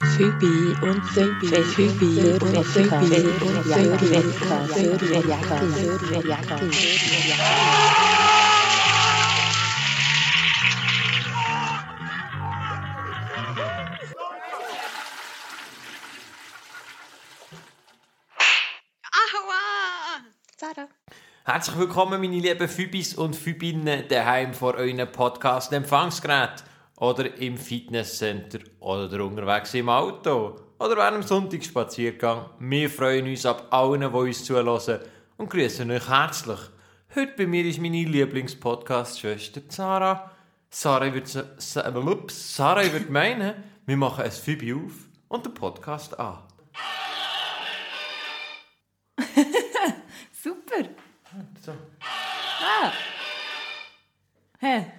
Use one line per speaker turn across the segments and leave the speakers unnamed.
Phoebe und Phoebe, Phoebe und Phoebe und Phoebe.
Herzlich willkommen, meine lieben Fübis und Fübinnen, daheim vor euren Podcast-Empfangsgerät oder im Fitnesscenter oder unterwegs im Auto oder während dem Sonntagsspaziergang. Wir freuen uns ab allen, die uns zuhören und grüßen euch herzlich. Heute bei mir ist meine Lieblingspodcast-Schwester Sarah. Sarah wird, Sarah wird meinen, wir machen ein Fübi auf und den Podcast an.
Super!
So.
Ah! Hä?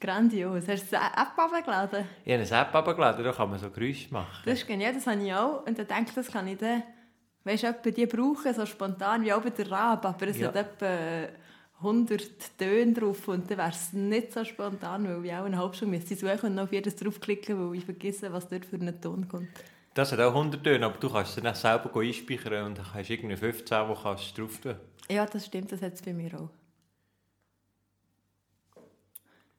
Grandios. Hast du eine App abgeladen?
Ich habe eine App abgeladen, da kann man so Geräusche machen.
Das ist genial, das habe ich auch. Und dann denke ich, das kann ich dann, weißt du, die brauchen, so spontan wie auch bei der Rab, aber es
Ja.
hat etwa 100 Töne drauf und dann wäre es nicht so spontan, weil ich auch eine halbe Stunde müsste suchen und auf jedes draufklicken, weil ich vergesse, was dort für einen Ton kommt.
Das hat auch 100 Töne, aber du kannst es dann selber einspeichern und dann hast du irgendwie 15, die kannst du drauf tun.
Ja, das stimmt, das hat es bei mir auch.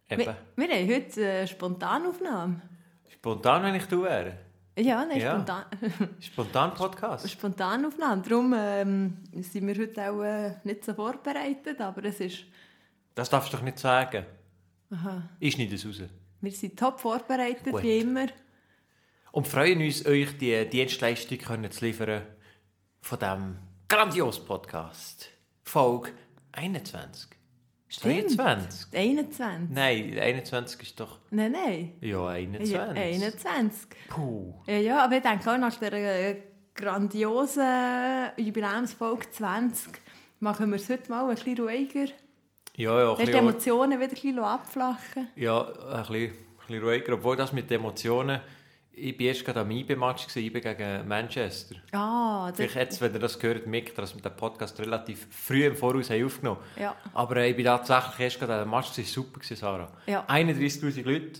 Eben.
Wir, wir haben heute eine Spontanaufnahme.
Spontan, wenn ich du wäre.
Ja, nein,
Ja.
spontan.
Spontan Podcast.
Spontanaufnahme. Darum ähm, sind wir heute auch äh, nicht so vorbereitet, aber es ist,
Das darfst du doch nicht sagen.
aha,
Ich schneide es raus.
wir sind top vorbereitet,
Gut.
wie immer.
Und freuen uns, euch die Dienstleistung können zu liefern von diesem grandiosen Podcast. Folge 21. Ist
Stimmt.
23?
21.
Nein, 21 ist doch...
Nein, nein.
Ja, 21.
Ja, 21.
Puh.
Ja, ja, aber ich denke auch nach der äh, grandiosen Jubiläumsfolge 20 machen wir es heute mal ein bisschen ruhiger.
Ja, ja, ein
die Emotionen wieder ein bisschen abflachen.
Ja, ein bisschen, ein bisschen ruhiger. Obwohl das mit den Emotionen... Ich war erst gerade am IB-Match, gegen Manchester.
Ah, das,
Vielleicht jetzt, wenn ihr das gehört, merkt dass wir den Podcast relativ früh im Voraus haben aufgenommen
Ja.
Aber äh, ich bin tatsächlich erst gerade dem Match, das war super, Sarah.
Ja.
31'000 Leute,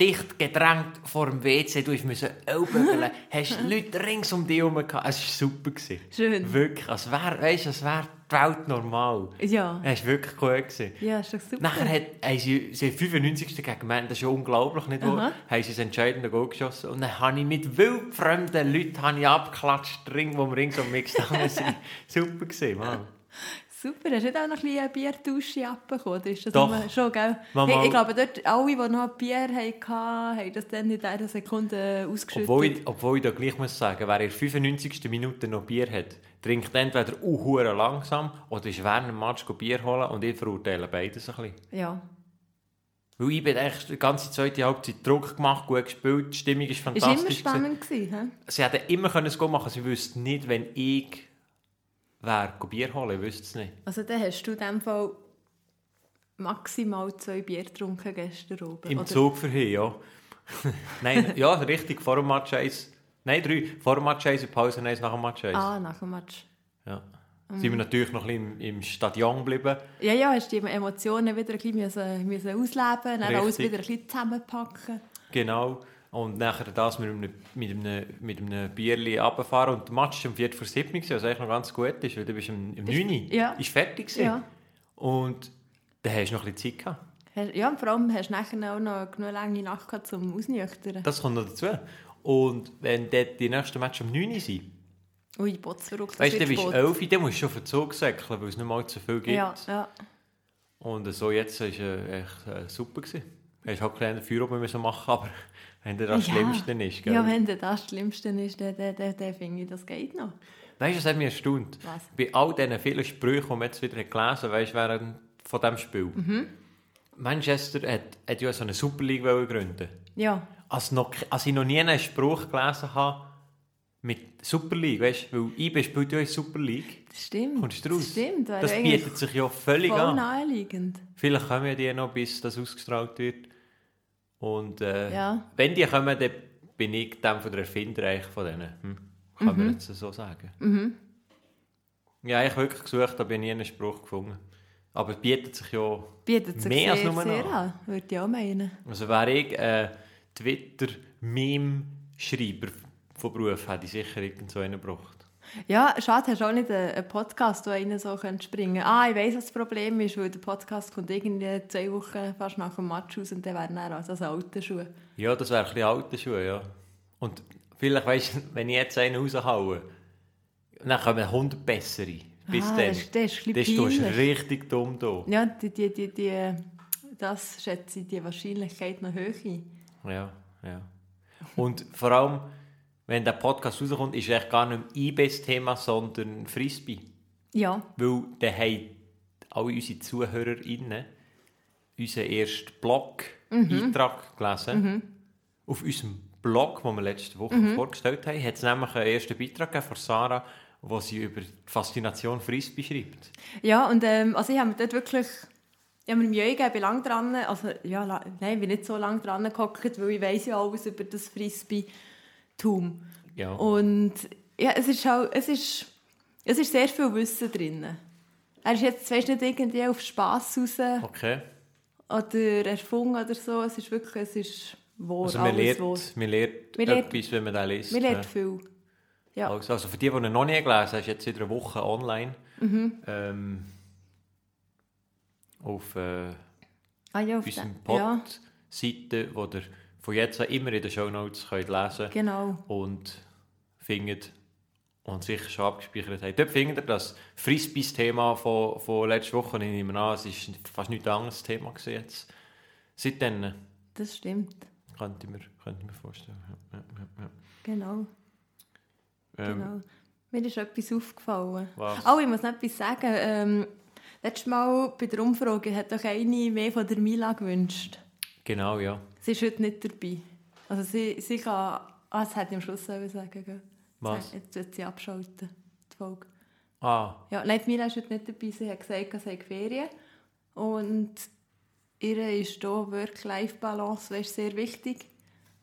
dicht gedrängt vor dem WC, du musst ellbögeln, hast Leute rings um dich herum gehabt. Es war super. Gewesen.
Schön.
Wirklich, als wäre wär die Welt normal.
Ja.
Es war wirklich cool. Gewesen.
Ja, ist doch super.
Nachher hat, haben sie, sie haben 95. gegen Man, das ist ja unglaublich, nicht wahr? Haben sie das entscheidende Goal geschossen. Und dann habe ich mit wildfremden Leuten habe ich abgeklatscht, wir rings um mich gestanden sind. Super gesehen, Mann.
Super, hast du nicht auch noch ein bisschen eine Bierdusche abbekommen? Oder ist das
Doch.
nur- schon, gell? Hey, ich glaube, dort, alle, die noch Bier hatten, haben das dann in dieser Sekunde ausgeschüttet.
Obwohl ich, obwohl ich da gleich muss sagen, wer in der 95. Minute noch Bier hat, trinkt entweder uh, langsam oder ist während dem Match Bier holen und ich verurteile beides ein bisschen.
Ja.
Weil ich bin echt die ganze zweite Halbzeit Druck gemacht, gut gespielt, die Stimmung ist
Ist immer
fantastisch. gewesen.
spannend gewesen, hä?
Sie hätten immer können es go machen sie wüssten nicht, wenn ich go Bier holen, wüsste es nicht.
Also dann hast du in dem Fall maximal zwei Bier getrunken gestern oben.
Im
Oder-
Zug hier, ja. Nein, ja, richtig, vor dem Match 1. Nein, drei. Vor dem Match 1 und Pause 1 nach dem Match 1.
Ah, nach dem Match.
Ja. Sind wir natürlich noch ein bisschen im, im Stadion geblieben.
Ja, ja, hast du die Emotionen wieder ein bisschen müssen, müssen ausleben, dann alles wieder ein bisschen zusammenpacken.
Genau. Und nachher das mit einem, mit einem, mit einem Bierli runterfahren. Und der Match war um 4 vor 7 Uhr, was eigentlich noch ganz gut ist, weil du bist um, um 9 Uhr.
Ja.
Ist fertig gewesen.
Ja.
Und dann hast du noch ein bisschen Zeit gehabt.
Ja, und vor allem hast du nachher auch noch genug lange Nacht gehabt, um ausnüchtern.
Das kommt noch dazu. Und wenn dort die nächsten Match um 9 Uhr sind,
Ui, Botsverrückt, das
weißt du, bist du
spät.
11 Uhr, dann musst du schon für den Zug säckeln, weil es nicht mal so viel gibt.
Ja, ja.
Und so jetzt war es äh, echt äh, super. Gewesen. Du hast halt ein Feuer oben müssen machen, aber wenn dir das
Ja.
Schlimmste ist. Gell?
Ja, wenn dir das Schlimmste ist, dann, dann, dann, dann finde ich, das geht noch.
Weißt du, was hat mich erstaunt?
Was?
Bei all diesen vielen Sprüchen, die man jetzt wieder gelesen weißt während von diesem Spiel.
Mhm.
Manchester hat, hat ja so eine Super League gründen.
Ja,
Als, noch, als ich noch nie einen Spruch gelesen habe mit Super League, weißt du, weil IB spielt ja in Super League.
das stimmt.
Kommst du raus?
Das stimmt.
Das bietet sich ja völlig
voll
an.
naheliegend.
Vielleicht kommen ja die noch, bis das ausgestrahlt wird. Und äh,
Ja.
wenn die kommen, dann bin ich dann von der Erfinder eigentlich von denen. Hm? Kann man jetzt so sagen.
Mhm.
Ja, ich habe wirklich gesucht, aber ich nie einen Spruch gefunden. Aber es bietet sich ja...
Bietet sich
Mehr als
sehr,
nur
sehr
noch.
an, würde ich auch meinen.
Also wäre ich äh, Schreiber von Beruf hätte ich sicher irgend so einen gebraucht.
Ja, schade, hast du auch nicht einen Podcast, wo einer so springen könnte. Ah, ich weiss, was das Problem ist, weil der Podcast kommt irgendwie zwei Wochen fast nach dem Match raus und dann wäre er also als alte Schuhe.
Ja, das wäre ein bisschen alte Schuhe, ja. Und vielleicht, weißt du, wenn ich jetzt einen raushaue, dann kommen 100 bessere. Bis
ah,
dann.
Das, ist- das ist ein
Das ist richtig dumm da.
Ja, die, die, die, die, das schätze ich die Wahrscheinlichkeit noch ein.
Ja, ja. Und vor allem, wenn der Podcast rauskommt, ist echt gar nicht mehr IBES-Thema, sondern Frisbee.
Ja,
Weil dann haben alle unsere ZuhörerInnen unseren ersten Blog-Eintrag gelesen. Auf unserem Blog, den wir letzte Woche vorgestellt haben, hat es nämlich einen ersten Beitrag von Sarah, wo sie über die Faszination Frisbee schreibt.
ja und ähm, also ich habe mir dort wirklich... Ich habe mir Mühe gegeben, lang dran, also ja, nein, ich bin nicht so lange dran gehockt, weil ich weiss ja alles über das Frisbee-Tum.
Ja.
Und ja, es ist auch, es ist, es ist sehr viel Wissen drin. Er ist jetzt, weißt nicht irgendwie auf Spass raus
Okay.
oder erfunden oder so. Es ist wirklich, es ist wahr,
Also man
alles
lernt,
wahr.
man lernt
Man lernt-
etwas, wenn man den liest.
Man lernt viel. Ja.
Also, also für die, die ihn noch nie gelesen haben, ist jetzt wieder eine Woche online.
Mhm.
Ähm, auf äh,
Ah ja, auf
unserer
den- ja,
Pod-Seite, wo ihr von jetzt an immer in den Shownotes könnt lesen
genau.
und findet und sicher schon abgespeichert habt. Dort findet ihr das Frisbees-Thema von, von letzter Woche. Ich nehme an, es ist fast nicht ein anderes Thema jetzt. Seitdem
Das stimmt.
könnte ich mir, könnte ich mir vorstellen. Ja, ja, ja,
Genau.
Ähm,
genau. Mir ist etwas aufgefallen.
Was?
Oh, ich muss noch etwas sagen. Ähm, letztes Mal bei der Umfrage hat doch eine mehr von der Mila gewünscht.
Genau, ja.
Sie ist heute nicht dabei. Also sie, sie kann... Ah, das hätte ich am Schluss sollen sagen gell?
Was?
Jetzt wird sie abschalten, die Folge.
Ah,
Ja, nein, Mila ist heute nicht dabei. Sie hat gesagt, sie hat Ferien. Und ihr ist hier Work-Life-Balance sehr wichtig.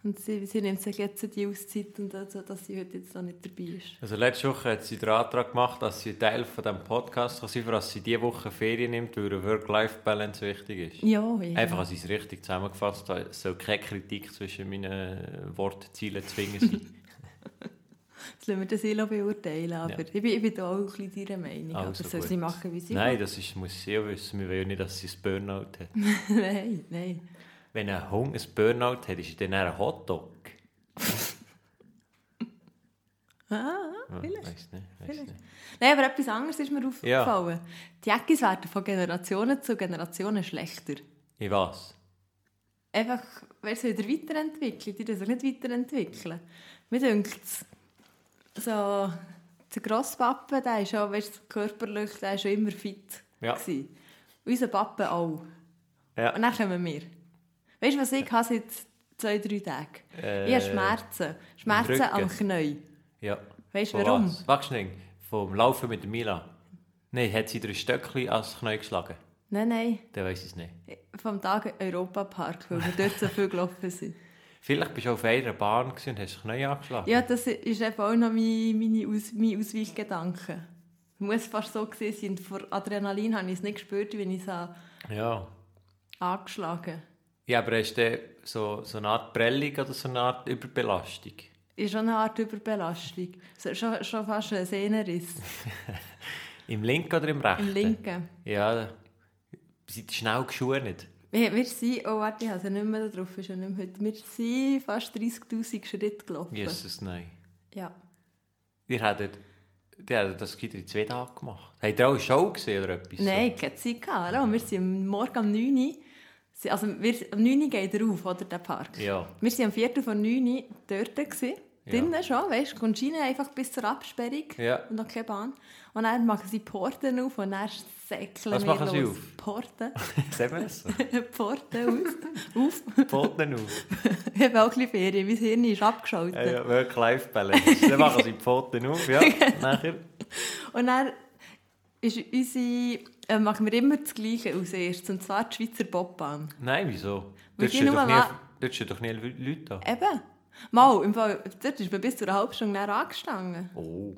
Und sie, sie nimmt sich jetzt die Auszeit, und also, dass sie heute jetzt noch nicht dabei ist.
Also letzte Woche hat sie den Antrag gemacht, dass sie Teil von diesem Podcast kann sein kann, dass sie diese Woche Ferien nimmt, weil eine Work-Life-Balance wichtig ist.
Ja, ja.
Einfach, als ich es richtig zusammengefasst habe, es soll keine Kritik zwischen meinen Wortzielen zwingen sein.
Das lassen wir das Silo beurteilen. Aber
Ja.
ich, bin, ich bin da auch ein bisschen deiner Meinung.
Also
aber soll sie machen, wie sie
Nein,
will.
das ist, muss sie auch wissen. Wir wollen ja nicht, dass sie ein Burnout hat.
nein, nein.
Wenn ein Hund ein Burnout hat, ist er dann ein Hotdog.
Ah,
Ja,
vielleicht.
weiss nicht, weiss
Vielleicht.
nicht.
Nein, aber etwas anderes ist mir aufgefallen. Die Jäckis werden von Generationen zu Generationen schlechter.
Ich was?
Einfach, weißt du, wieder weiterentwickelt. Die dürfen sich nicht weiterentwickeln. Mir denkt so, der Grosspappe, der ist auch, weißt körperlich, der ist schon immer fit.
Ja.
gewesen. Unser Pappe auch.
Ja.
Und dann kommen wir. Weißt du, was ich habe seit zwei, drei Tagen?
Äh,
ich habe Schmerzen. Schmerzen
Rücken.
am Knie.
Ja.
Weißt du warum?
Was? Warte schnell. Vom Laufen mit Mila. Nein, hat sie dir ein Stöckchen als Knie geschlagen?
Nein, nein.
Dann weiss ich es nicht.
Vom Tag Europapark, weil wir dort so viel gelaufen sind.
Vielleicht bist du auf einer Bahn und hast das Knie angeschlagen.
Ja, das ist eben auch noch mein, meine Aus, mein Ausweichgedanke. Es muss fast so gewesen sein. Vor Adrenalin habe ich es nicht gespürt, wenn ich es habe
Ja.
angeschlagen
Ja, aber hast du so, so eine Art Prellung oder so eine Art Überbelastung?
Ist schon eine Art Überbelastung. Schon, schon fast ein Sehnenriss.
Im linken oder im rechten?
Im linken.
Ja, seid schnell geschont.
Wir, wir sind, oh warte, ich habe es nicht mehr drauf, ist ja nicht mehr heute. Wir sind fast 30'000 Schritte gelaufen.
Jesus, nein.
Ja.
Ihr hättet, ihr hättet das in zwei Tagen gemacht. Habt ihr auch eine Show gesehen oder etwas?
Nein, keine Zeit gehabt. Wir sind am Morgen um 9 Uhr, also wir, um 9 Uhr geht er auf, oder, der Park.
Ja.
Wir waren am Viertel von 9 Uhr dort. Gewesen.
Ja.
Drinnen schon, weißt du, kommst rein, einfach bis zur Absperrung
Ja.
und noch keine Bahn. Und dann machen sie Porten auf und dann säckeln
Was
wir
machen sie
los.
auf?
Porten.
Sehen wir das?
Porten auf. auf.
Pfoten auf.
Ich habe auch ein bisschen Ferien, mein Hirn ist abgeschaltet.
Ja, ja, Work-Life-Balance. Dann machen sie Pfoten auf, ja. Nachher.
Und dann ist unsere, äh, machen wir immer das Gleiche als erstes, und zwar die Schweizer Bobbahn.
Nein, wieso?
Weil
Dort stehen doch nie, dort stehen doch nie Leute da.
Eben. Mal, im Fall, dort ist man bis zu einer halben Stunde angestanden.
Oh.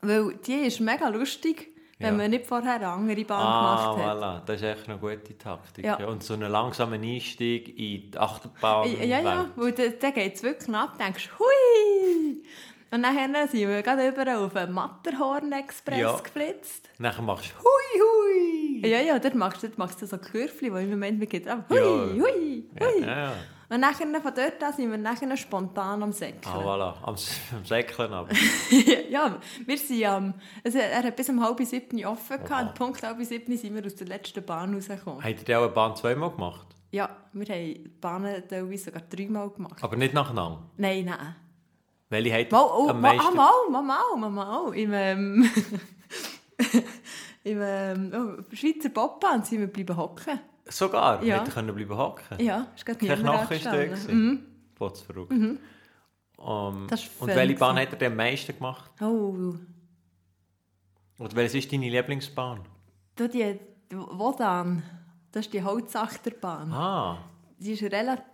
Weil die ist mega lustig, wenn
Ja.
man nicht vorher eine andere Bahn
Ah,
gemacht hat.
voilà. Das ist echt eine gute Taktik.
Ja.
Ja. Und so einen langsamen Einstieg in die Achterbahn.
Ja, ja, weil da, da geht es wirklich knapp. Du denkst, hui! Und dann sind wir gerade über auf den Matterhorn-Express
Ja.
geflitzt.
Nachher machst du hui, hui.
Ja, ja, dort machst du, dort machst du so Kurven, wo im Moment wir geht. Hui,
Ja.
hui, hui.
Ja, ja.
Und nachher, von dort an sind wir nachher spontan am Säckeln.
Ah, voilà. Am, am Säckeln aber.
ja, wir sind am... Also er hat bis um halb sieben offen gehabt. Und Punkt halb sieben sind wir aus der letzten Bahn rausgekommen.
Habt ihr die auch eine Bahn zweimal gemacht?
Ja, wir haben die Bahnen teilweise sogar dreimal gemacht.
Aber nicht nacheinander?
Nein, nein.
Welche ihr
Mal, oh,
am
mal,
meisten...
ah, mal, mal, mal, mal, mal. Im, ähm, im ähm, oh, Schweizer Popbahn sind wir bleiben hocken.
Sogar?
Ja.
Hätte können bleiben hocken
Ja, ist gerade niemand
Knochen ist da.
angestanden.
Mhm. Verrückt. Um,
Das ist
und welche Bahn
gewesen.
hat er am meisten gemacht?
Oh,
Oder welche ist deine Lieblingsbahn?
da die, wo dann? Das ist die Holzachterbahn.
Ah,
Die ist relativ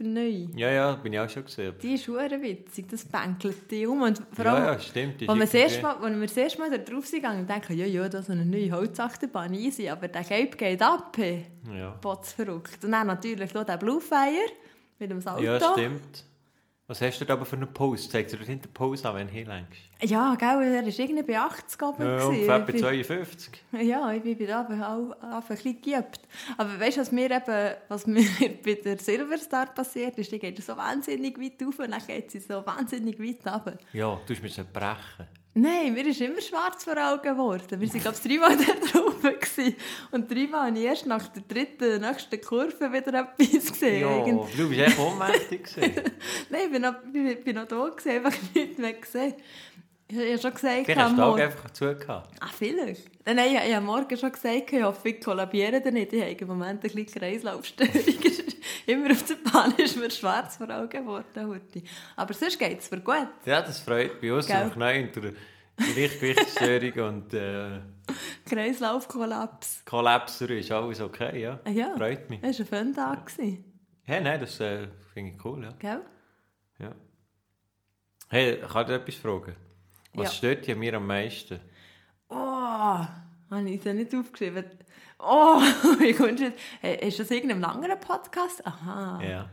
neu.
ja, ja, bin ich auch schon gesehen.
Die ist sehr witzig, das bänkelt die um. Und vor
Ja,
allem,
ja, stimmt. die
Als wir
irgendwie-
Mal, als wir das erste Mal da drauf sind gegangen, dachten ja, ja, das ist eine neue Holzachterbahn, easy, aber der Gelb geht ab, hey.
Ja.
Potz verrückt. Und dann natürlich noch der Bluefire mit dem Salto.
ja, stimmt. Was hast du da aber für einen Post? Zeigt dir dort hinten Post an, wenn du hinlenkst?
Ja, gell, er war irgendwie bei 80 oben.
Ja, ungefähr bei
Ich bin-
52.
Ja, ich bin bei da auch, auch ein bisschen geübt. Aber weißt du, was mir eben, was mir bei der Silverstar passiert ist, die geht so wahnsinnig weit auf und dann geht sie so wahnsinnig weit runter.
Ja, du musst mich brechen.
Nein, mir ist immer schwarz vor Augen geworden. Wir waren, glaube ich, dreimal da gewesen. Und dreimal habe ich erst nach der dritten, nächsten Kurve wieder etwas gesehen.
Ja,
Irgend-
du bist echt ohnmächtig.
Nein, ich bin noch, ich bin noch da, gewesen, einfach nichts mehr gesehen. Ich habe ja schon gesagt,
Vielleicht hast
am
du
Morgen-
einfach zugehört.
Ah, vielleicht. Nein, nein, ich, ich habe morgen schon gesagt, ich hoffe, ich kollabiere da nicht. Ich habe im Moment eine kleine Kreislaufstörung. Immer auf der Bahn ist mir schwarz vor Augen geworden. Aber sonst geht es mir gut.
Ja, das freut mich.
Gell?
noch neu unter Gleichgewichtsstörung und äh,
Kreislaufkollaps.
Kollapser ist alles okay, ja?
Ah, ja.
Freut mich.
Das war ein Fun-Tag. gewesen,
Hey, nein, das äh, finde ich cool, ja.
Gell?
ja. Hey, kann ich dir etwas fragen? Was
Ja.
stört dir mir am meisten?
Oh, habe ich das nicht aufgeschrieben? Oh, wie kommst du jetzt? Hey, Ist das irgendein anderer Podcast? Aha.
Ja.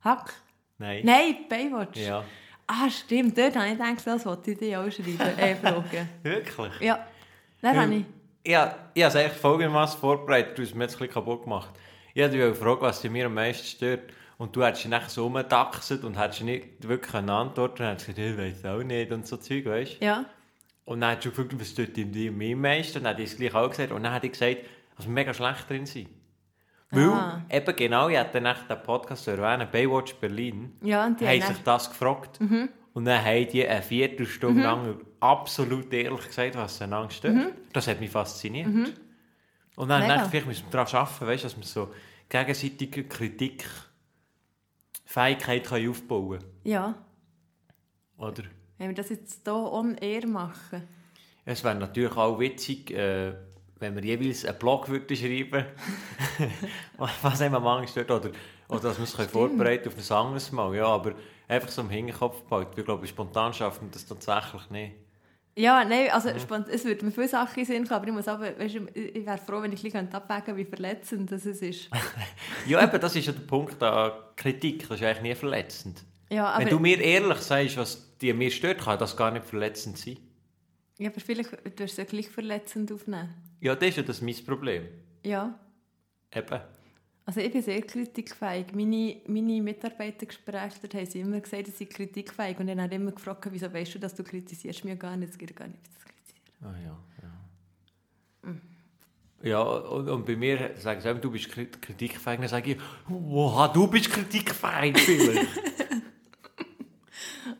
Hack?
Nein.
Nein, Baywatch.
Ja.
Ah, stimmt. Dort habe ich gedacht, das wollte ich dir auch schreiben. äh, fragen.
Wirklich?
Ja. Dann habe ich...
Ja, ich habe es eigentlich folgendermaßen vorbereitet, du hast mir jetzt ein bisschen kaputt gemacht. Ich habe dich gefragt, was dich mir am meisten stört. Und du hättest dich nachher so umgetaxet und hättest nicht wirklich eine Antwort. Und dann hättest du gesagt, ich weiß auch nicht und so Zeug, weißt du?
Ja.
Und dann hättest du gefragt, was stört dir mir am meisten? Und dann hätte ich es gleich auch gesagt. Und dann hätte ich gesagt, wir mega schlecht drin sind. Weil,
Ah.
eben genau, ich hätte dann den Podcast erwähnt, Baywatch Berlin,
Ja, und die
haben sich das gefragt. Und dann haben die eine Viertelstunde lang absolut ehrlich gesagt, was sie einander stört. Das hat mich fasziniert. Und dann dachte ich, vielleicht müssen wir daran arbeiten, weißt, dass wir so gegenseitige Kritik, Fähigkeit können aufbauen
Ja.
Oder?
Wenn wir das jetzt hier on air machen.
Es wäre natürlich auch witzig, äh, wenn wir jeweils einen Blog würden schreiben was einem am Angst stört. Oder, oder dass wir es vorbereiten auf ein anderes Mal. Ja, aber einfach so im Hinterkopf behalten. Ich glaube, spontan schaffen wir das tatsächlich nicht.
Ja, nein, also spannend, es würde mir viele Sachen Sinn aber ich muss aber, weißt, ich wäre froh, wenn ich ein bisschen abwägen könnte, wie verletzend das es ist.
Ja, eben, das ist ja der Punkt an Kritik. Das ist eigentlich nie verletzend.
Ja,
Wenn du mir ehrlich sagst, was dir mir stört, kann das gar nicht verletzend sein.
ja, aber vielleicht du es ja gleich verletzend aufnehmen.
Ja, das ist ja das mein Problem.
Ja,
Eben.
also ich bin sehr kritikfähig. Meine, meine Mitarbeitergespräche, dort haben sie immer gesagt, sie sind kritikfähig und dann haben immer gefragt, wieso weißt du, dass du kritisierst mir gar nicht, es geht gar nicht, das kritisieren.
Ah ja, ja. Ja, und, und bei mir sagen sie, eben, du bist krit- kritikfähig, dann sage ich, wow, du bist kritikfähig vielleicht.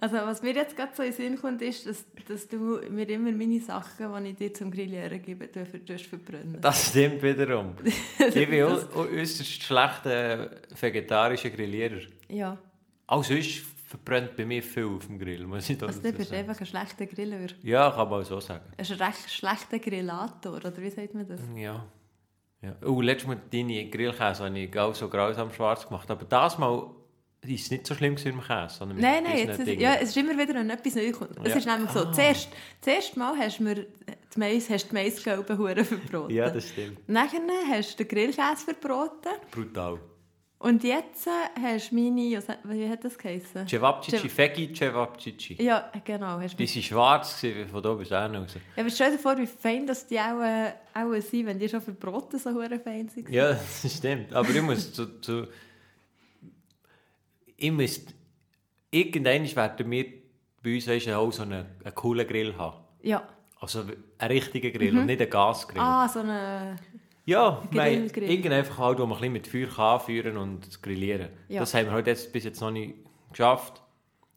Also was mir jetzt gerade so in den Sinn kommt, ist, dass, dass du mir immer meine Sachen, die ich dir zum Grillieren gebe, du verbrennen.
Das stimmt wiederum. Ich bin äußerst schlechter vegetarischer Grillierer.
Ja,
Auch sonst verbrennt bei mir viel auf dem Grill, muss ich
also du bist
sagen.
einfach ein schlechter Griller.
Ja, kann man auch so sagen.
Ein recht schlechter Grillator, oder wie sagt man das?
Ja. ja. Oh, letztes Mal deine Grillkäse habe ich auch so grausam schwarz gemacht. Aber das Mal ist es nicht so schlimm gewesen mit dem Käse. Sondern
Nein, nein, jetzt ist, ja, es ist immer wieder, wenn etwas neu kommt. Es
Ja.
ist nämlich so,
Ah.
zuerst, zuerst mal hast du mir die Mais, hast du die Maisgelben Huren verbraten.
Ja, das stimmt.
Nachher hast du den Grillkäse verbraten.
Brutal.
Und jetzt äh, hast du meine, wie hat das geheißen?
Cevapcici,
Cev-
Fegi Cevapcici.
Ja, genau. Hast du
Die waren schwarz, gewesen, von da bis hin raus.
ja, aber stell dir vor, wie fein dass die auch, äh, auch sind, wenn die schon verbraten so fein sind.
Ja, das stimmt. Aber ich muss zu... zu ich muss... Irgendwann werden wir bei uns weisst, du, auch so einen, einen coolen Grill haben.
Ja.
Also einen richtigen Grill und nicht einen Gasgrill.
Ah, so eine...
Ja,
Grill,
wir-
Grill.
irgend einfach halt, wo man ein bisschen mit Feuer kann anführen und grillieren.
Ja.
Das haben wir halt jetzt, bis jetzt noch nicht geschafft.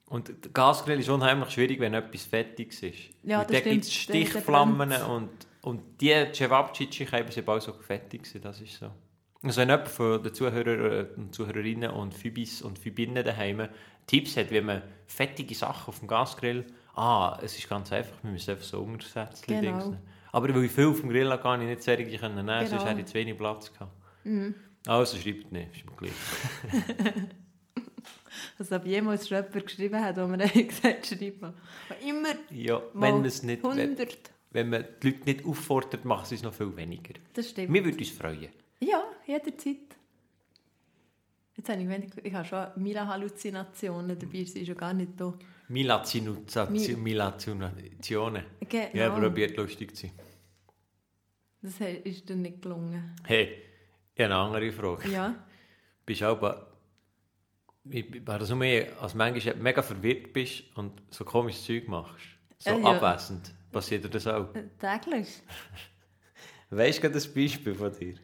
Und der Gasgrill ist unheimlich schwierig, wenn etwas fettig ist.
Ja,
Weil
das
da
stimmt.
gibt es Stichflammen und, und die Cevapcici können sie bald so fettig sein, das ist so. Also wenn jemand von den Zuhörern und Zuhörerinnen und Phoebis und Phoebinnen daheim Tipps hat, wie man fettige Sachen auf dem Gasgrill... Ah, es ist ganz einfach, wir müssen einfach so Untersätze
Genau.
Aber weil ich viel auf dem Grill kann ich nicht solche nehmen,
Genau.
sonst hätte ich zu wenig Platz gehabt. Also schreibt nicht, ist mir gleich.
Also ob jemals schon jemand geschrieben hat, wo man gesagt schreibt man. Immer
Ja, wenn es nicht, wenn,
100.
wenn man die Leute nicht auffordert, machen sie es noch viel weniger.
Das stimmt.
Wir würden uns freuen.
Ja, jederzeit. Jetzt habe ich gemeint, ich habe schon Mila-Halluzinationen, dabei sind schon gar nicht da.
Milazinationen. Milazinationen.
Genau.
Ja, probiert lustig zu sein.
Das ist dir nicht gelungen.
Hey, ich habe eine andere Frage.
Ja.
Bist du aber... Wäre das nur mehr, als manchmal mega verwirrt bist und so komisches Zeug machst? So
Äh, ja.
abwesend. Passiert dir das auch?
Äh, Täglich.
Weißt du gerade ein Beispiel von dir?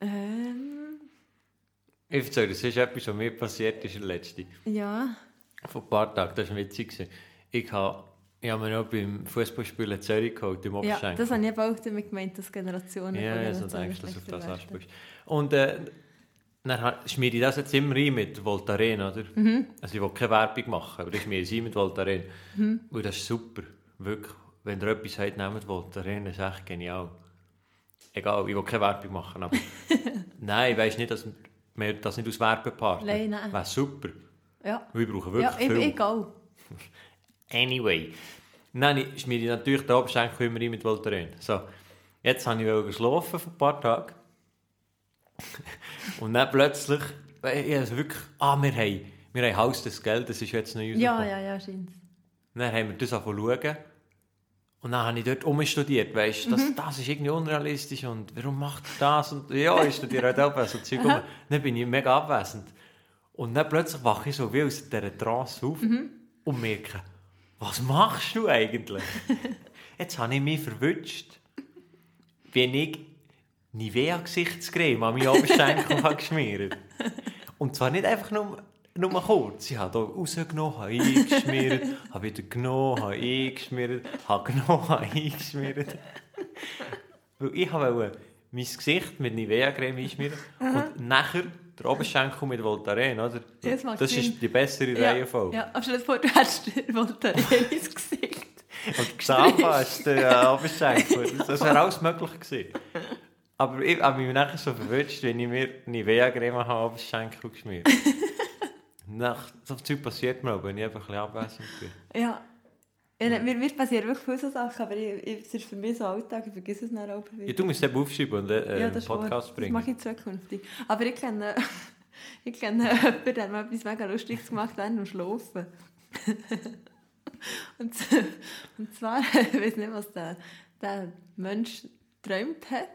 Ähm,
Ich erzähle, das ist etwas, was mir passiert ist, der letzte.
ja.
Vor ein paar Tagen, das war witzig. Ich habe, ich habe mir noch beim Fußballspielen in Zürich geholt, im
ja,
Oberschenkel.
das habe ich auch damit gemeint, dass Generationen
Ja, ja, so denkst du, dass du auf das ansprichst. Und äh, dann schmiere ich das jetzt immer rein mit Voltaren, oder?
Mhm.
Also ich will keine Werbung machen, aber ich schmiere es ein mit Voltaren.
Mhm.
Und das ist super, wirklich. Wenn ihr etwas habt, nehmt Voltaren, das ist echt genial. Egal, ich will keine Werbung machen, aber... nein, ich weiss nicht, dass wir das nicht aus Werbepartner.
Nein, nein.
Wäre super.
Ja,
Wir brauchen
ja
wirklich
ich,
viel.
egal.
Anyway. Nein, ich schmiere natürlich den Oberschenkel immer mit Voltaren. So, jetzt habe ich wollte schlafen vor ein paar Tagen. Und dann plötzlich, äh, ich also wirklich, ah, wir haben, wir haben Haus des Geldes, das ist jetzt noch in
Ja, ja, ja, scheint
Dann haben wir das angefangen zu schauen. Und dann habe ich dort umstudiert, weißt du, das, das ist irgendwie unrealistisch und warum macht er das? Und ja, ich studiere halt auch so Zeug um. Dann bin ich mega abwesend. Und dann plötzlich wache ich so wie aus dieser Trance auf und merke, was machst du eigentlich? Jetzt habe ich mich verwünscht, wenn ich Nivea-Gesichtscreme an meinen Oberschenkel geschmiert Und zwar nicht einfach nur, nur kurz. Ich habe hier rausgenommen, habe eingeschmiert, habe wieder genommen, habe eingeschmiert, habe genommen, habe eingeschmiert. Weil ich wollte mein Gesicht mit Nivea-Creme einschmieren und nachher der Oberschenkel mit Voltaren, oder?
Das
das ist die bessere
Ja,
Reihenfolge.
ja, aber stell dir vor, du hättest Voltaren ins Gesicht.
Und gesamtfasst der äh, Oberschenkel. Das, wäre alles möglich gewesen. Aber ich habe mich nachher so verwünscht, wenn ich mir Nivea-Creme habe, auf den Schenkel geschmiert. Nach, so Zeug passiert mir auch, wenn ich einfach ein bisschen abwesend bin.
Ja. ja mir, mir passieren wirklich viele so Sachen, aber ich, ich, es ist für mich so Alltag, ich vergesse es dann auch wieder.
Ja, du musst es eben aufschreiben und äh,
Ja,
einen
das ist wahr.
Podcast
Das
bringen.
mache ich zukünftig. Aber ich kenne, ich kenne jemanden, der hat mal etwas mega Lustiges gemacht während dem Schlafen. und, und zwar, ich weiß nicht, was der, der Mensch geträumt hat,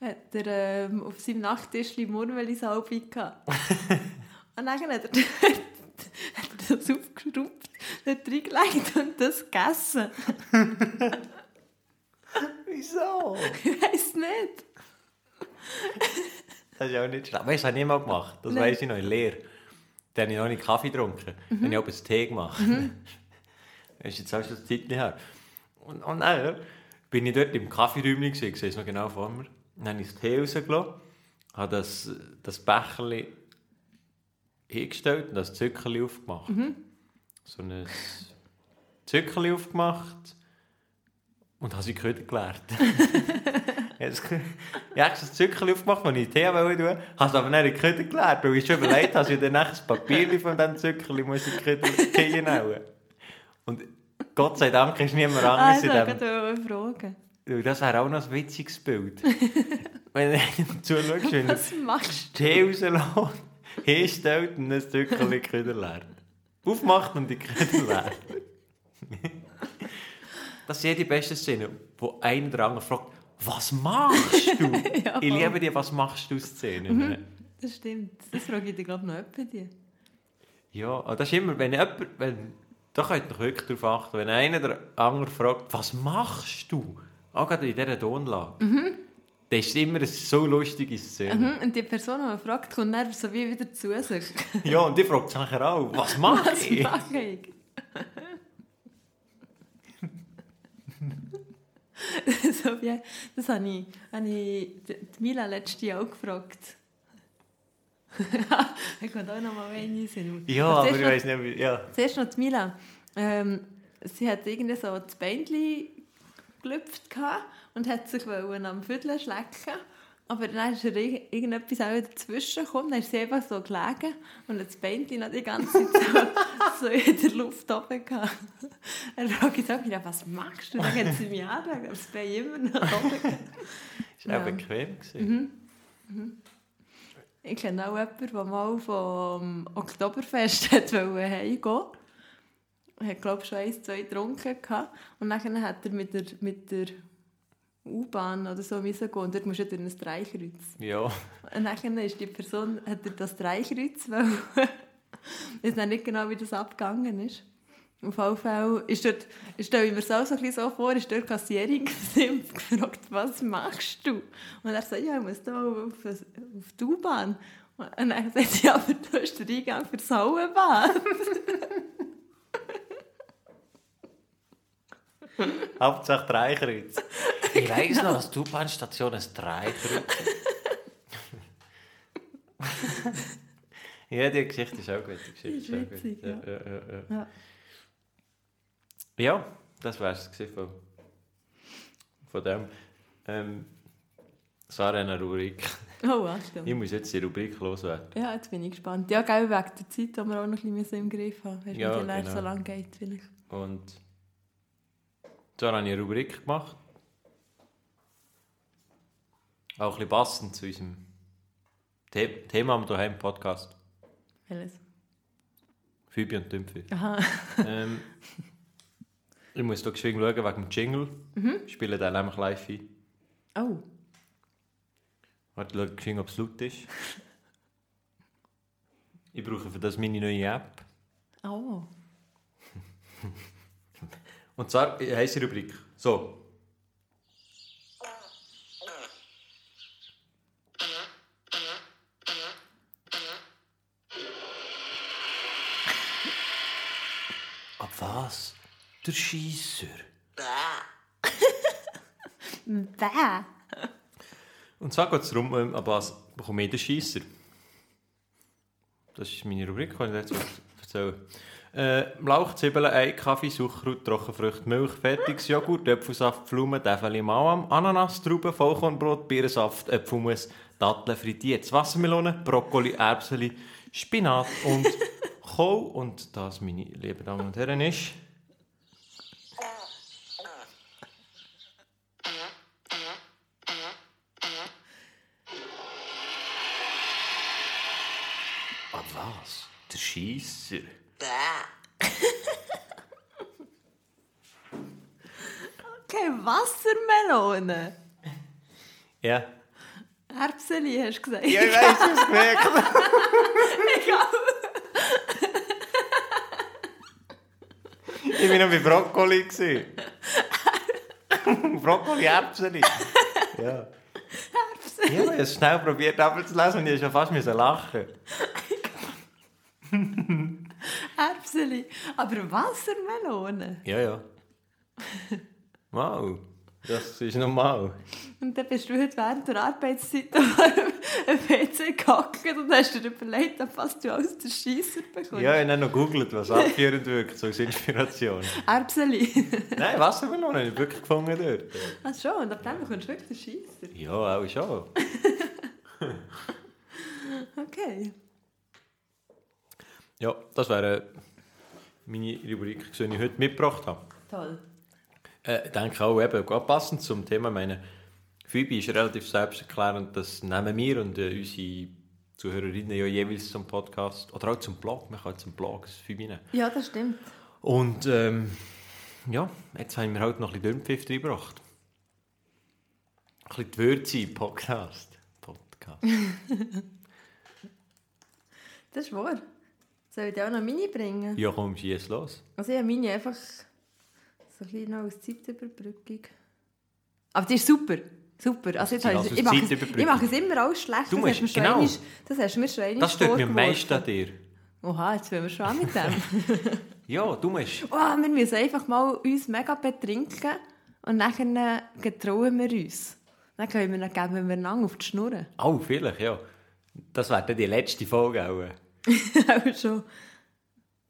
hat er ähm, auf seinem Nachttisch Murmeli-Salbe gehabt. Und dann hat er, hat er das aufgeschraubt, dort reingelegt und das gegessen.
Wieso?
Ich weiß nicht.
Das ist auch nicht schlecht. Weißt du, das habe ich mal gemacht. Das weiss ich noch in Lehre. Da habe ich noch nicht Kaffee getrunken. Dann habe ich auch einen Tee gemacht. Das ist jetzt auch schon eine Zeit her. Und, und dann bin ich dort im Kaffeeräumchen, ich sehe es noch genau vor mir. Dann habe ich das Tee rausgelassen, habe das, das Becherchen hingestellt und das Zückerli aufgemacht. So ein Zückerli aufgemacht und habe sie Köder geleert. Jetzt, ich habe das Zückerli aufgemacht, das ich Tee wollte tun, habe es aber nicht in die Köder geleert, weil ich schon überlegt habe, dass ich dann nachher das Papier von diesem Zückerli muss in die Köder nehmen Und Gott sei Dank ist niemand
Ah,
anderes
ich
in dem.
fragen.
Du, Das wäre auch noch ein witziges Bild. Wenn du zuschaust, wenn
machst
Tee rauslässt, hinstellt und ein Stückchen Küder leer. Aufmacht und die Küder leer. Das sind die besten Szenen, wo einer oder andere fragt, was machst du?
Ja,
ich liebe die «Was machst du?» Szenen.
du? Das stimmt. Das frage ich dich, glaube ich, noch bei dir.
Ja, aber das ist immer, wenn jemand, wenn, da könnt ihr wirklich darauf achten, wenn einer oder andere fragt, was machst du? Auch gerade in dieser Tonlage. Das ist immer eine so lustige Szene.
Mhm. Und die Person, die man fragt, kommt dann so wie wieder zu sich.
Ja, und die fragt sich nachher auch, was mache
Was
ich?
mache ich? so wie, das habe ich, habe ich Mila letztes Jahr auch gefragt. ich kann auch noch mal eine sein.
Ja,
Aber
aber
zuerst
ich weiß nicht, wie, ja.
Zuerst noch die Mila. Ähm, sie hat irgendwie so das Bändchen gelüpft gehabt und hat sich am Viertel schlecken. Aber dann ist irg- irgendetwas auch dazwischen gekommen. Dann ist sie einfach so gelegen und das Bändchen noch die ganze Zeit so, so in der Luft oben gehabt. Dann frage ich sie, was machst du? Dann hat sie mich angeschaut, das Bein immer noch oben. gehabt.
Ist auch
Ja.
bequem gewesen.
Ich kenne auch jemanden, der mal vom Oktoberfest hat wollte heimgehen Er hat, glaube ich, schon eins, zwei getrunken. Und dann hat er mit der, mit der U-Bahn oder so gehen. Und dort musst du durch ein Dreikreuz.
Ja.
Und dann ist die Person, hat das Dreikreuz wollen. Ich weiß nicht genau, wie das abgegangen ist. Auf jeden Fall ist dort, ich stelle mir auch so, ein bisschen so vor, ist dort Kassierin und gefragt, was machst du? Und er sagt, ja, ich muss da auf, auf die U-Bahn. Und dann sagt sie, ja, aber du hast den Eingang für das Hallenbad.
Hauptsache Dreikreuz. Ich weiss noch, dass die U-Bahn-Station ein Dreikreuz ist. ja, die Geschichte ist auch gut. Die Geschichte
ist
auch gut.
witzig,
ja.
ja.
Ja, ja, ja. Das war es von, von dem. Ähm, Sarah eine Rubrik.
Oh, ja, stimmt.
Ich muss jetzt die Rubrik loswerden.
Ja, jetzt bin ich gespannt. Ja, gell, wegen der Zeit, die wir auch noch ein bisschen im Griff haben. Weißt du,
Ja,
die
genau.
so lange geht vielleicht.
Und so habe ich eine Rubrik gemacht. Auch ein bisschen passend zu unserem The Thema am daheim Podcast.
Welches?
Phoebe und Dümpfe.
Aha.
ähm, ich muss hier geschwind schauen wegen dem Jingle. Ich spiele den nämlich live ein.
Oh.
Warte, schau geschwind, ob es laut ist. Ich brauche für das meine neue App.
Oh.
Und zwar äh, heisst die Rubrik so. Ab was? Der Schiesser.
Bäh.
Und zwar geht es darum, ähm, ab was bekomme ich den Schiesser? Das ist meine Rubrik, kann ich jetzt erzählen. Äh, Lauch, Zwiebeln, Ei, Kaffee, Sucrut, Trockenfrüchte, Milch, fertiges Joghurt, Äpfelsaft, Pflaumen, Täfeli, Mauam, Ananas, Trauben, Vollkornbrot, Birnensaft, Äpfelmus, Datteln, frittiertes Wassermelone, Brokkoli, Erbseli, Spinat und Kohl. Und das, meine lieben Damen und Herren, ist... Ah, was? Der Schiesser.
Okay, Wassermelone.
Ja.
Erbseli, hast du gesagt.
Ja, ich weiß, ich hab's gemerkt. ich war noch bei Brokkoli. Brokkoli, Erbseli. Ja. Ja, ich habe es schnell probiert abzulesen und ich schon fast müssen lachen.
Erbseli. Aber Wassermelone.
Ja, ja. Wow, das ist normal.
Und dann bist du heute während der Arbeitszeit einem PC gehockt und hast dir überlegt, ab was du aus der Scheisser bekommst.
Ja, ich habe dann noch gegoogelt, was abführend wirkt, so als Inspiration.
Erbseli.
Nein, Wassermelone habe ich wirklich gefunden dort.
Ach schon, und ab dann bekommst du wirklich den Scheisser.
Ja, auch schon.
Okay.
Ja, das wäre meine Rubrik, die ich heute mitgebracht habe.
Toll.
Äh, ich denke auch, eben, passend zum Thema, meine, Phoebe ist relativ selbsterklärend, das nehmen wir und äh, unsere Zuhörerinnen ja jeweils zum Podcast oder auch zum Blog, man kann zum Blog das Phoebe nehmen.
Ja, das stimmt.
Und ähm, ja, jetzt haben wir halt noch ein bisschen Dünnpfiff reingebracht. Ein bisschen die Würze im Podcast. Podcast.
Das ist wahr. Soll ich dir auch noch meine bringen?
ja, komm, schieß los.
Also ich habe meine einfach so ein bisschen noch als Zeitüberbrückung. Aber die ist super. Super. Also jetzt
Sie
habe
als
ich, ich, mache es, ich mache es immer alles schlecht.
Du
das,
musst-
hast mir schon
genau.
einmal, das hast du mir schon einmal
Das stört mich am meisten an dir.
Oha, jetzt wollen wir schon an mit dem.
Ja, du musst.
oh, wir müssen einfach mal uns mega betrinken und dann getrauen wir uns. Dann können wir, dann geben wir einander auf die Schnur.
Oh, vielleicht, ja. Das wäre dann die letzte Folge auch.
auch schon.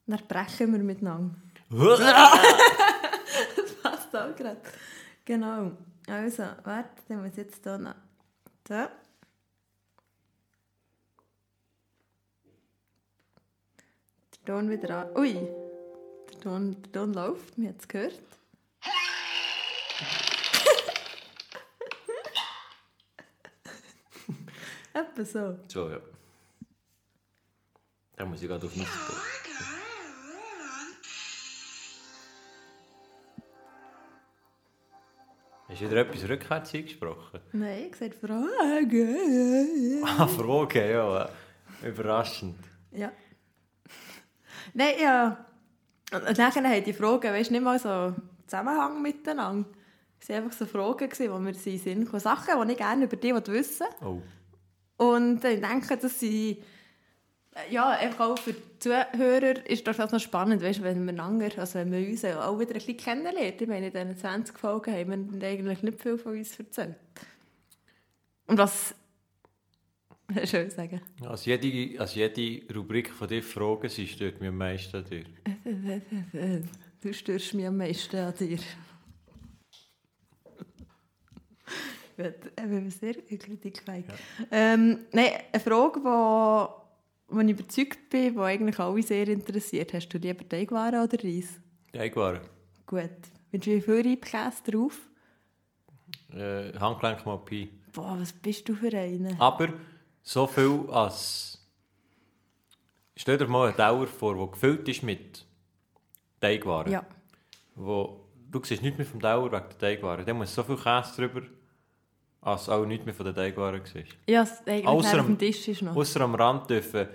Dann brechen wir miteinander. auch gerade. Genau. Also, warte, dann muss ich jetzt hier noch. Da. Der Ton wieder an. Ui! Der Ton, der Ton läuft, man hat es gehört. Etwa so.
So, ja. Da muss ich gerade auf mich Hast du wieder etwas rückwärts eingesprochen?
Nein, ich gesagt Fragen.
Ah, Frage, ja. Überraschend.
Ja. Nein, ja. Und dann haben die Fragen, weißt du, nicht mal so Zusammenhang miteinander. Es waren einfach so Fragen, mir in den Sinn kamen. Sachen, die ich gerne über dich wissen will.
Oh.
Und ich denke, dass sie ja, einfach auch für die Zuhörer ist das noch spannend, weißt, wenn wir einander, also wenn wir uns auch wieder ein bisschen kennenlernen. Ich meine, in diesen 20 Folgen haben wir eigentlich nicht viel von uns erzählt. Und was... Ich sagen?
Als jede, als jede Rubrik von dir Fragen, sie stört mich am meisten an dir.
Du störst mich am meisten an dir. Gut, ich bin sehr kritikfähig. Ähm, nein, eine Frage, wo, wo ich überzeugt bin, die eigentlich alle sehr interessiert. Hast du lieber Teigwaren oder Reis?
Teigwaren.
Gut. Mit wie viel Reibkäse drauf?
Äh, Handgelenk mal Pi.
Boah, was bist du für einen?
Aber so viel als. Stell dir mal einen Dauer vor, der gefüllt ist mit Teigwaren.
Ja.
Wo, du siehst nichts mehr vom Dauer wegen der Teigwaren. Dann muss so viel Käse drüber, als auch nichts mehr von den Teigwaren siehst.
Ja, es eigentlich
Ausser
auf dem Tisch ist noch.
Außer am Rand dürfen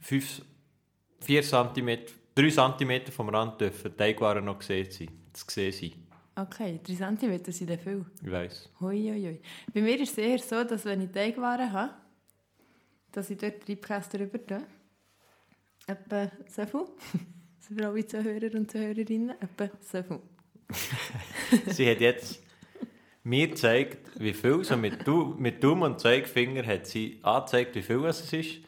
5, 4 cm, 3 cm vom Rand dürfen Teigwaren noch gesehen sein. Zu sehen sein.
Okay, 3 cm sind dann viel.
Ich weiss.
Hui, hui, hui. Bei mir ist es eher so, dass wenn ich Teigwaren habe, dass ich dort Reibkäse drüber tue. Etwa so viel. Das sind für alle Zuhörer und Zuhörerinnen. Etwa so viel.
Sie hat jetzt mir gezeigt, wie viel, so mit, du, mit Daumen und Zeigefinger hat sie angezeigt, wie viel es ist.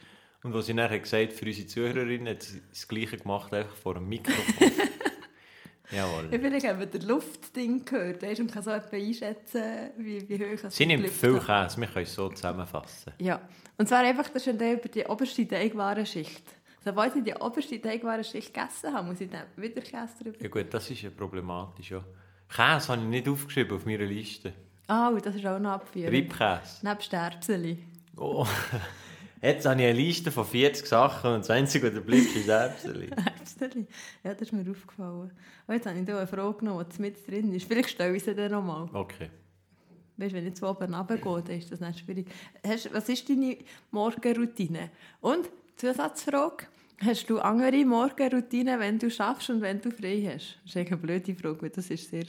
Und was sie dann hat gesagt, für unsere Zuhörerinnen hat sie das Gleiche gemacht, einfach vor dem Mikrofon. Jawohl.
Ich vielleicht haben wir das Luftding gehört. Weißt, man kann so etwa einschätzen, wie, wie hoch es
Sie nimmt viel. Käse, wir können es so zusammenfassen.
Ja. Und zwar einfach, das ist über die oberste Teigwarenschicht. Sobald ich die oberste Teigwarenschicht gegessen habe, muss ich dann wieder Käse drüber.
Ja gut, das ist ja problematisch. Ja. Käse habe ich nicht aufgeschrieben auf meiner Liste.
Ah, oh, das ist auch noch abführend.
Reibkäse.
Nebst Erbseli.
Oh. Jetzt habe ich eine Liste von 40 Sachen und das Einzige, was da bleibt, ist Erbseli.
Erbseli. Ja, das ist mir aufgefallen. Und jetzt habe ich hier eine Frage genommen, die mit drin ist. Vielleicht stelle ich sie dann nochmal.
Okay.
Weißt, wenn ich jetzt oben runtergehe, dann ist das nicht schwierig. Hast, was ist deine Morgenroutine? Und, Zusatzfrage, hast du andere Morgenroutine, wenn du schaffst und wenn du frei hast? Das ist eine blöde Frage, weil das ist sehr...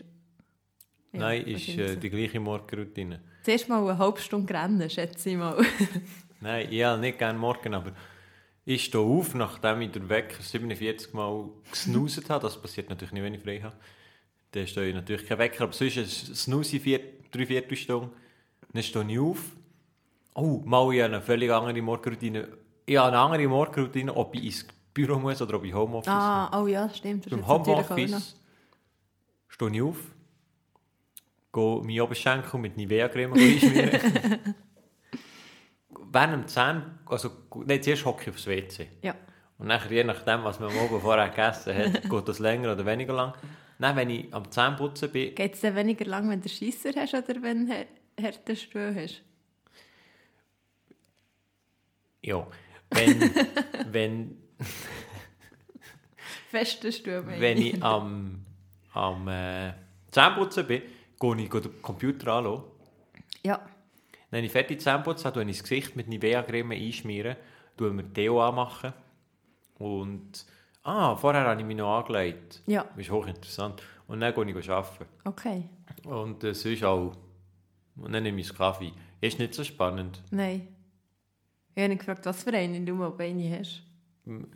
Ja,
Nein, ist äh, die gleiche Morgenroutine.
Zuerst mal eine halbe Stunde rennen, schätze ich mal.
Nein, ich habe nicht gerne morgen, aber ich stehe auf, nachdem ich den Wecker 47 Mal gesnooset habe. Das passiert natürlich nicht, wenn ich frei habe. Dann stehe ich natürlich kein Wecker, aber sonst snooze vier, drei Viertelstunde. Dann stehe ich auf. Oh, mal ich habe eine völlig andere Morgenroutine. Ich habe eine andere Morgenroutine, ob ich ins Büro muss oder ob ich Homeoffice habe.
ah, oh ja, stimmt. Das
Beim. Homeoffice stehe ich auf, gehe meinen Oberschenkel mit Nivea-Creme einschmieren. Während dem Zahn, also nicht zuerst hocke ich aufs WC.
Ja.
Und nachher, je nachdem, was man Morgen vorher gegessen hat, geht das länger oder weniger lang. Nein, wenn ich am Zähneputzen bin,
Geht es dann weniger lang, wenn du Scheisser hast oder wenn du harten Stuhl hast?
ja, wenn, wenn,
Festen Stuhl, meine
wenn ich am, am äh, Zähneputzen bin, gehe ich den Computer anschauen.
Ja.
Wenn ich fertig Zähneputz habe, tue ich das Gesicht mit Nivea-Creme einschmieren, tue mir Deo anmachen und ah, vorher habe ich mich noch angelegt.
Ja.
Das ist hochinteressant. Und dann gehe ich arbeiten.
Okay.
Und äh, sonst auch. Und dann nehme ich einen Kaffee. Ist nicht so spannend.
Nein. Ich habe ihn gefragt, was für einen du mal bei ihnen hast.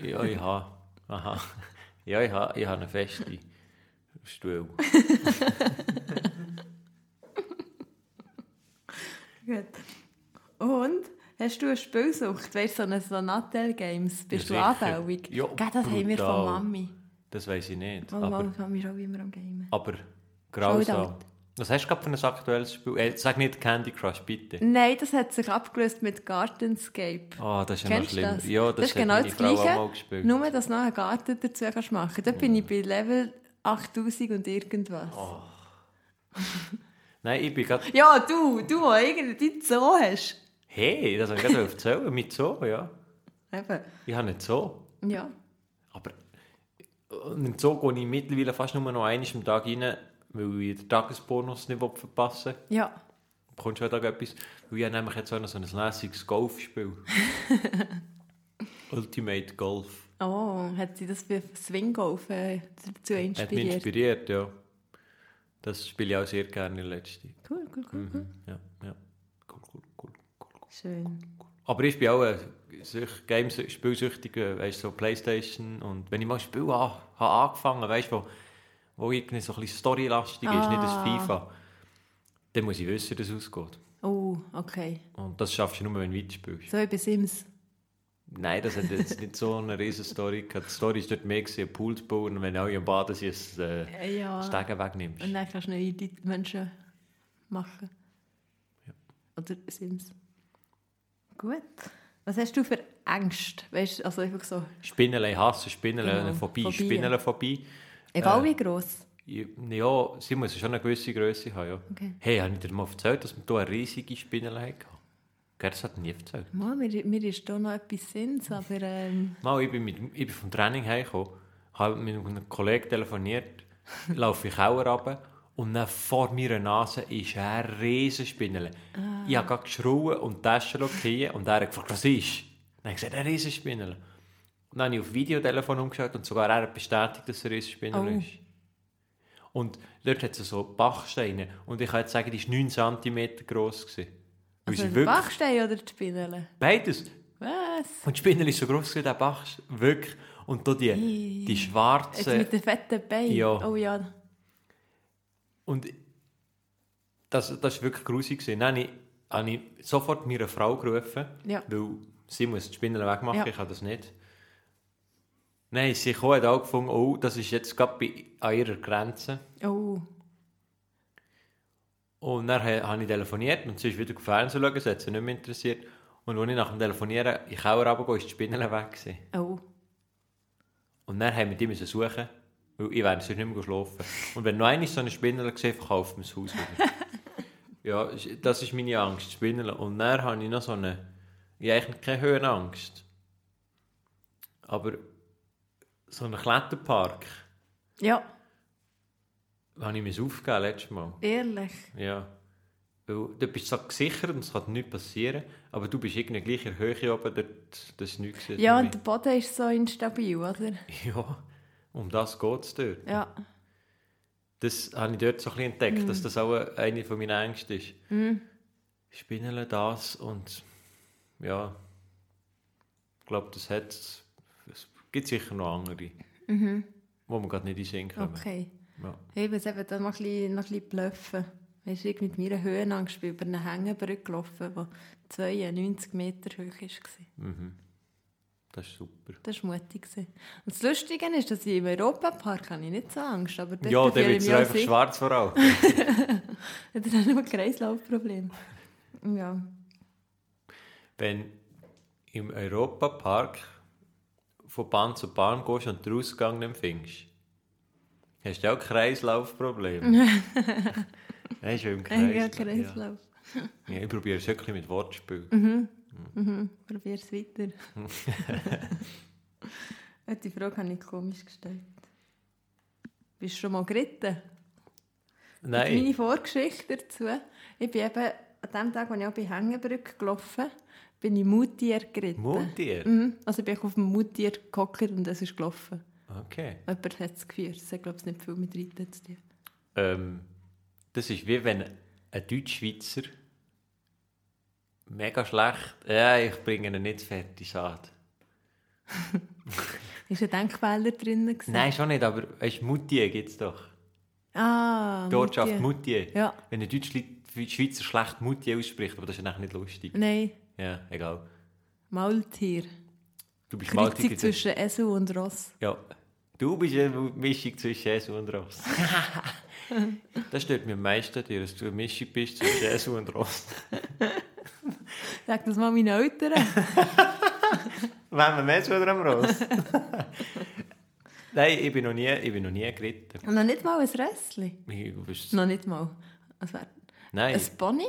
Ja, ich habe. Aha. Ja, ich habe, ich habe eine feste Stuhl.
Gut. Und hast du eine Spielsucht? Weißt du, so eine so Nattel Games? Bist
Ja,
du
sicher.
anfällig?
Ja,
Gell, das haben wir von
brutal.
Mami.
Das weiß ich nicht.
Mama,
Aber,
Mami ist auch immer am Gamen.
aber grausam. Was hast du gerade für ein aktuelles Spiel? Äh, sag nicht Candy Crush, bitte.
Nein, das hat sich abgelöst mit Gardenscape.
Ah, das ist ja noch schlimm.
das?
Ja, das,
Das ist genau das
Frau
Gleiche. Nur, dass du noch einen Garten dazu kannst machen Da bin ich bei Level 8000 und irgendwas.
Oh. Nein, ich bin gerade...
Ja, du, du, der irgendwie Zoo hast.
Hey, das habe ich gerade erzählen. Mit so, ja.
Eben.
Ich habe nicht so.
Ja.
Aber und im Zoo gehe ich mittlerweile fast nur noch einmal am Tag rein, weil ich den Tagesbonus nicht verpassen will.
Ja.
Du bekommst heute Tag etwas. Weil ich habe nämlich jetzt auch noch so ein lässiges Golfspiel. Ultimate Golf.
Oh, hat sie das für Swinggolf äh, dazu
Hat mich
inspiriert?
inspiriert, ja. Das spiele ich auch sehr gerne Zeit.
Cool, cool, cool. cool.
Mhm. Ja, ja. Cool, cool, cool, cool.
Schön.
Aber ich bin auch ein süch- Games spielsüchtiger, weißt du, so Playstation. Und wenn ich mal ein Spiel an, habe angefangen weißt du, wo, wo irgendwie so ein bisschen storylastig ist, nicht das
Ah.
FIFA, dann muss ich wissen, wie das ausgeht.
Oh, okay.
Und das schaffst du nur, wenn du weiterspielst.
So wie bei Sims.
Nein, das hat jetzt nicht so eine riesen Story gehabt. Die Story ist dort mehr gewesen, Pool zu bauen und wenn alle am Baden sind, das äh,
Äh, Ja.
Stegen wegnimmst.
Und dann kannst du neue Menschen machen. Oder Sims. Gut. Was hast du für Ängste? Weißt also einfach so,
Spinnelei hassen, Spinnelei
Genau,
Phobie,
Phobie.
Spinnelphobie.
Egal
Äh.
wie gross.
Ja, sie muss schon eine gewisse Größe haben, ja.
Okay.
Hey, habe ich dir mal erzählt, dass wir hier eine riesige Spinnerei hatten? Das hat nie erzählt.
Mal, mir, mir ist da noch etwas Sinn, aber ähm,
Mal, ich bin, mit, ich bin vom Training heimgekommen, habe mit einem Kollegen telefoniert, laufe ich Keller runter und dann vor meiner Nase ist eine riesen Spinnerle. Ich habe geschrien und die Tasche und er hat gefragt, was ist? Dann habe ich gesagt, eine riesen Spinnerle. Und dann habe ich auf Videotelefon umgeschaut und sogar er hat bestätigt, dass riesen Spinnerle
Oh.
ist. Und dort hat es so Bachsteine und ich kann jetzt sagen, die war 9 cm. Weil
also
wirklich,
Bachstein oder die Spinnerle?
beides.
Was?
Und die Spinne ist so gross wie der Bach. Wirklich. Und da die, die
Jetzt
schwarzen.
mit den fetten Beinen?
Ja.
Oh ja.
Und das, das war wirklich gewesen. Dann habe ich, habe ich sofort meine Frau gerufen,
Ja.
weil sie muss die Spinnen wegmachen,
Ja.
ich kann das nicht. Nein, sie kam, hat auch gefunden, oh, das ist jetzt gerade bei, an ihrer Grenze.
Oh.
Und dann ha- habe ich telefoniert und sie ist wieder Fernsehen schauen, sie hat sie nicht mehr interessiert. Und als ich nach dem Telefonieren in den Keller runtergegangen ist die Spinne weg. Gewesen.
Oh.
Und dann haben wir die müssen suchen, weil ich wäre sonst nicht mehr schlafen. Und wenn noch einmal so eine Spinne gesehen verkauft man das Haus wieder. ja, das ist meine Angst, Spinnen. Und dann habe ich noch so eine, ich habe eigentlich keine Höhenangst. Aber so einen Kletterpark
Ja,
habe ich mir aufgegeben letztes Mal.
ehrlich.
Ja. Weil du bist so gesichert und es kann nichts passieren, aber du bist irgendwie gleich in Höhe oben, dort, das ist nichts.
Ja, und der Boden ist so instabil, oder?
ja, um das geht es dort.
Ja.
Das habe ich dort so ein bisschen entdeckt, dass das auch eine von meinen Ängsten ist. Spinnele das und ja, ich glaube, das hat es gibt sicher noch andere, wo man gerade nicht in Sinn kommen.
Okay.
Ja.
Ich muss eben da noch ein bisschen, noch ein bisschen bluffen. Weißt du, ich mit meiner Höhenangst bin über eine Hängebrücke gelaufen, die 92 Meter hoch war.
Mhm. Das ist super.
Das war mutig. Und das Lustige ist, dass ich im Europapark habe ich nicht so Angst aber dort
Ja, dann wird es einfach
sicher.
schwarz vor allem.
Dann habe ich ein Kreislaufproblem. Ja.
Wenn im Europapark von Bahn zu Bahn gehst und den Ausgang nicht findest, Hast du auch Kreislaufprobleme? Nein, schon im Kreislauf.
Kreislauf.
Ja. Ja, ich probiere es wirklich mit Wortspiel.
Mhm. Probier es weiter. Die Frage habe ich komisch gestellt. Bist du schon mal geritten?
Nein.
Meine Vorgeschichte dazu. Ich bin eben an dem Tag, als ich auch bei Hängebrücke gelaufen bin, ich Mutier geritten.
Mutier?
Mhm. Also ich bin auf dem Mutier gehockt und es ist gelaufen.
Okay.
Jemand hat es geführt. Das hat, glaube ich, nicht viel mit Reiten zu tun.
Ähm, das ist wie wenn ein Deutschschweizer mega schlecht. Ja, ich bringe ihn nicht fertig an.
Ist ein Denkfehler drin? gewesen?
Nein, schon nicht, aber weißt, Moutier gibt es doch.
Ah,
Die Ortschaft.
Moutier. Ja.
Wenn ein Deutschli- Schweizer schlecht Moutier ausspricht, aber das ist eigentlich nicht lustig.
Nein,
Ja, egal.
Maultier.
Du bist
Kreuzung
Maltiger.
zwischen Esel und Ross.
Ja. Du bist eine Mischung zwischen Esel und Ross. das stört mich am meisten, dass du eine Mischung bist zwischen Esel und Ross.
Sag das mal meinen Eltern.
Wenn wir mehr oder am Ross? Nein, ich bin noch nie, ich bin noch nie geritten.
Und noch nicht mal ein Rössli. Noch nicht mal. Also,
Nein,
ein Pony?